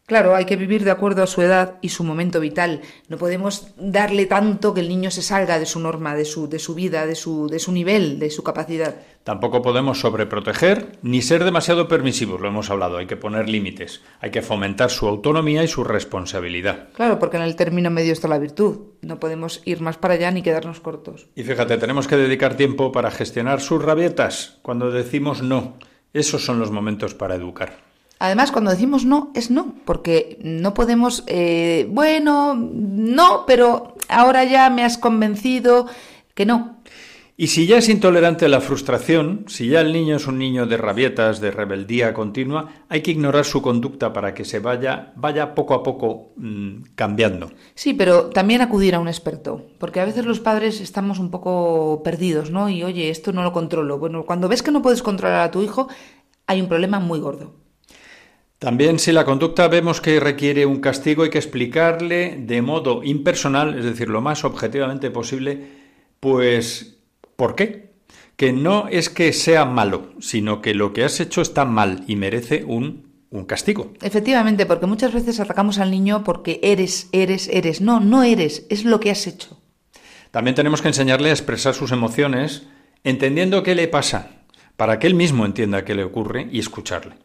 [SPEAKER 2] Claro, hay que vivir de acuerdo a su edad y su momento vital. No podemos darle tanto que el niño se salga de su norma, de su, de su vida, de su, de su nivel, de su capacidad.
[SPEAKER 1] Tampoco podemos sobreproteger ni ser demasiado permisivos, lo hemos hablado. Hay que poner límites, hay que fomentar su autonomía y su responsabilidad.
[SPEAKER 2] Claro, porque en el término medio está la virtud. No podemos ir más para allá ni quedarnos cortos.
[SPEAKER 1] Y fíjate, tenemos que dedicar tiempo para gestionar sus rabietas cuando decimos no. Esos son los momentos para educar.
[SPEAKER 2] Además, cuando decimos no, es no, porque no podemos, eh, bueno, no, pero ahora ya me has convencido que no.
[SPEAKER 1] Y si ya es intolerante a la frustración, si ya el niño es un niño de rabietas, de rebeldía continua, hay que ignorar su conducta para que se vaya, vaya poco a poco mm, cambiando.
[SPEAKER 2] Sí, pero también acudir a un experto, porque a veces los padres estamos un poco perdidos, ¿no? Y oye, esto no lo controlo. Bueno, cuando ves que no puedes controlar a tu hijo, hay un problema muy gordo.
[SPEAKER 1] También si la conducta vemos que requiere un castigo hay que explicarle de modo impersonal, es decir, lo más objetivamente posible, pues ¿por qué? Que no es que sea malo, sino que lo que has hecho está mal y merece un, un castigo.
[SPEAKER 2] Efectivamente, porque muchas veces atacamos al niño porque eres, eres, eres. No, no eres, es lo que has hecho.
[SPEAKER 1] También tenemos que enseñarle a expresar sus emociones, entendiendo qué le pasa, para que él mismo entienda qué le ocurre y escucharle.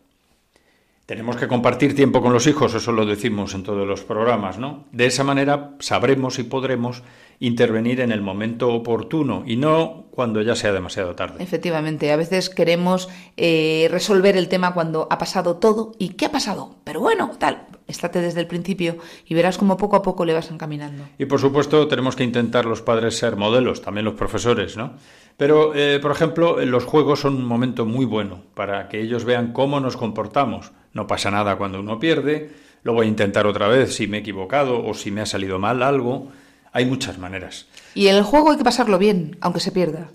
[SPEAKER 1] Tenemos que compartir tiempo con los hijos, eso lo decimos en todos los programas, ¿no? De esa manera sabremos y podremos intervenir en el momento oportuno y no cuando ya sea demasiado tarde.
[SPEAKER 2] Efectivamente, a veces queremos eh, resolver el tema cuando ha pasado todo y ¿qué ha pasado? Pero bueno, tal, estate desde el principio y verás cómo poco a poco le vas encaminando.
[SPEAKER 1] Y por supuesto tenemos que intentar los padres ser modelos, también los profesores, ¿no? Pero, eh, por ejemplo, los juegos son un momento muy bueno para que ellos vean cómo nos comportamos no pasa nada cuando uno pierde, lo voy a intentar otra vez si me he equivocado o si me ha salido mal algo. Hay muchas maneras.
[SPEAKER 2] Y en el juego hay que pasarlo bien, aunque se pierda.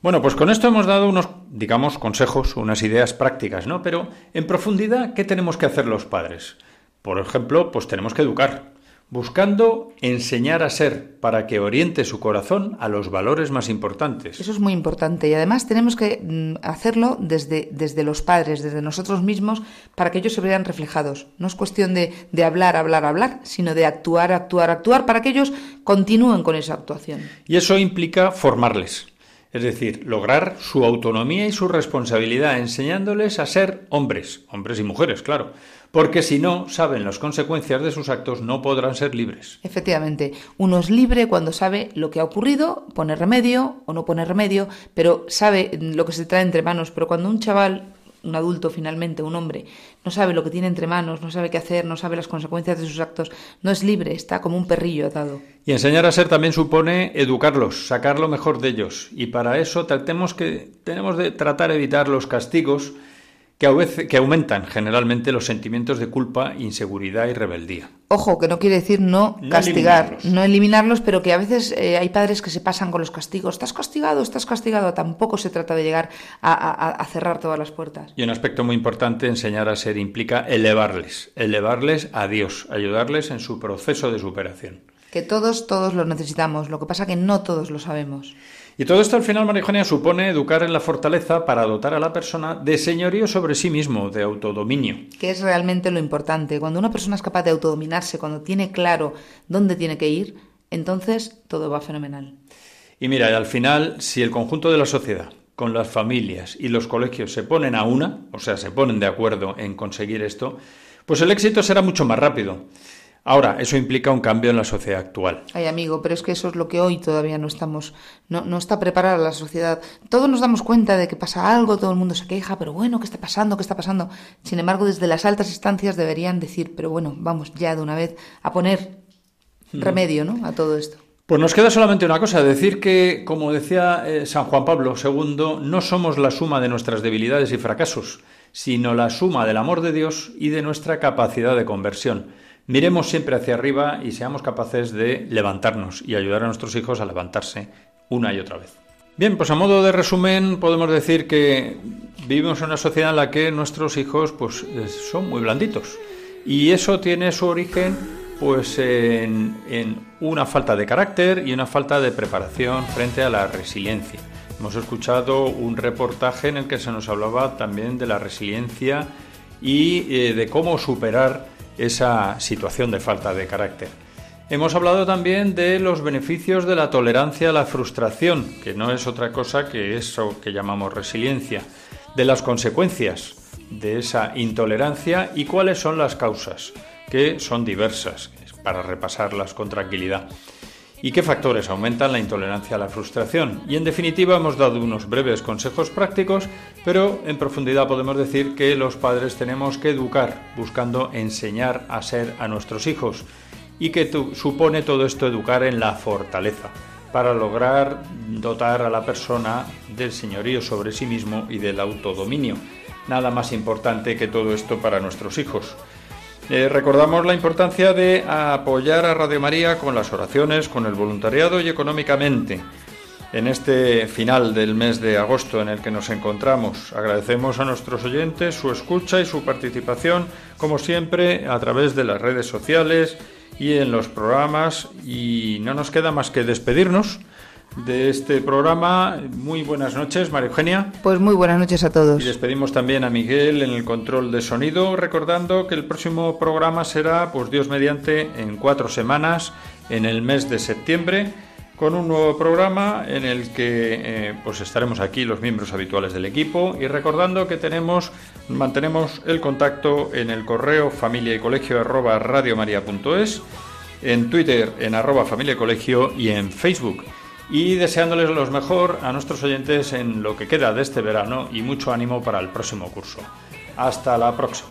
[SPEAKER 1] Bueno, pues con esto hemos dado unos, digamos, consejos, unas ideas prácticas, ¿no? Pero en profundidad, ¿qué tenemos que hacer los padres? Por ejemplo, pues tenemos que educar buscando enseñar a ser para que oriente su corazón a los valores más importantes.
[SPEAKER 2] Eso es muy importante y además tenemos que mm, hacerlo desde, desde los padres, desde nosotros mismos, para que ellos se vean reflejados. No es cuestión de, de hablar, hablar, hablar, sino de actuar, actuar, actuar, para que ellos continúen con esa actuación.
[SPEAKER 1] Y eso implica formarles. Es decir, lograr su autonomía y su responsabilidad, enseñándoles a ser hombres, hombres y mujeres, claro, porque si no saben las consecuencias de sus actos no podrán ser libres.
[SPEAKER 2] Efectivamente, uno es libre cuando sabe lo que ha ocurrido, pone remedio o no pone remedio, pero sabe lo que se trae entre manos, pero cuando un chaval un adulto finalmente, un hombre, no sabe lo que tiene entre manos, no sabe qué hacer, no sabe las consecuencias de sus actos, no es libre, está como un perrillo atado.
[SPEAKER 1] Y enseñar a ser también supone educarlos, sacar lo mejor de ellos. Y para eso tenemos que tenemos de tratar de evitar los castigos que, que aumentan generalmente los sentimientos de culpa, inseguridad y rebeldía.
[SPEAKER 2] Ojo, que no quiere decir no, castigar, no eliminarlos, pero que a veces eh, hay padres que se pasan con los castigos. Estás castigado, estás castigado. Tampoco se trata de llegar a, cerrar todas las puertas.
[SPEAKER 1] Y un aspecto muy importante, enseñar a ser, implica elevarles, elevarles a Dios, ayudarles en su proceso de superación.
[SPEAKER 2] Que todos, todos lo necesitamos. Lo que pasa que no todos lo sabemos.
[SPEAKER 1] Y todo esto al final, María supone educar en la fortaleza para dotar a la persona de señorío sobre sí mismo, de autodominio.
[SPEAKER 2] Que es realmente lo importante. Cuando una persona es capaz de autodominarse, cuando tiene claro dónde tiene que ir, entonces todo va fenomenal.
[SPEAKER 1] Y mira, al final, si el conjunto de la sociedad, con las familias y los colegios se ponen a una, o sea, se ponen de acuerdo en conseguir esto, pues el éxito será mucho más rápido. Ahora, eso implica un cambio en la sociedad actual.
[SPEAKER 2] Ay, amigo, pero es que eso es lo que hoy todavía no estamos, no, no está preparada la sociedad. Todos nos damos cuenta de que pasa algo, todo el mundo se queja, pero bueno, ¿qué está pasando? ¿Qué está pasando? Sin embargo, desde las altas instancias deberían decir, pero bueno, vamos ya de una vez a poner hmm. remedio, ¿no? A todo esto.
[SPEAKER 1] Pues nos queda solamente una cosa, decir que, como decía eh, San Juan Pablo II, no somos la suma de nuestras debilidades y fracasos, sino la suma del amor de Dios y de nuestra capacidad de conversión. Miremos siempre hacia arriba y seamos capaces de levantarnos y ayudar a nuestros hijos a levantarse una y otra vez. Bien, pues a modo de resumen podemos decir que vivimos en una sociedad en la que nuestros hijos pues son muy blanditos y eso tiene su origen pues en, en, una falta de carácter y una falta de preparación frente a la resiliencia. Hemos escuchado un reportaje en el que se nos hablaba también de la resiliencia y eh, de cómo superar esa situación de falta de carácter. Hemos hablado también de los beneficios de la tolerancia a la frustración, que no es otra cosa que eso que llamamos resiliencia, de las consecuencias de esa intolerancia y cuáles son las causas, que son diversas, para repasarlas con tranquilidad y qué factores aumentan la intolerancia a la frustración. Y en definitiva hemos dado unos breves consejos prácticos, pero en profundidad podemos decir que los padres tenemos que educar buscando enseñar a ser a nuestros hijos y que supone todo esto educar en la fortaleza para lograr dotar a la persona del señorío sobre sí mismo y del autodominio. Nada más importante que todo esto para nuestros hijos. Eh, recordamos la importancia de apoyar a Radio María con las oraciones, con el voluntariado y económicamente. En este final del mes de agosto en el que nos encontramos, agradecemos a nuestros oyentes su escucha y su participación, como siempre, a través de las redes sociales y en los programas. Y no nos queda más que despedirnos de este programa. Muy buenas noches, María Eugenia.
[SPEAKER 2] Pues muy buenas noches a todos.
[SPEAKER 1] Y despedimos también a Miguel en el control de sonido, recordando que el próximo programa será, pues Dios mediante, en cuatro semanas, en el mes de septiembre, con un nuevo programa en el que eh, pues estaremos aquí los miembros habituales del equipo y recordando que tenemos mantenemos el contacto en el correo familia y colegio arroba en Twitter en arroba familia y colegio y en Facebook y deseándoles lo mejor a nuestros oyentes en lo que queda de este verano y mucho ánimo para el próximo curso. Hasta la próxima.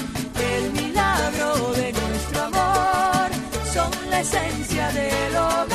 [SPEAKER 7] milagro de nuestro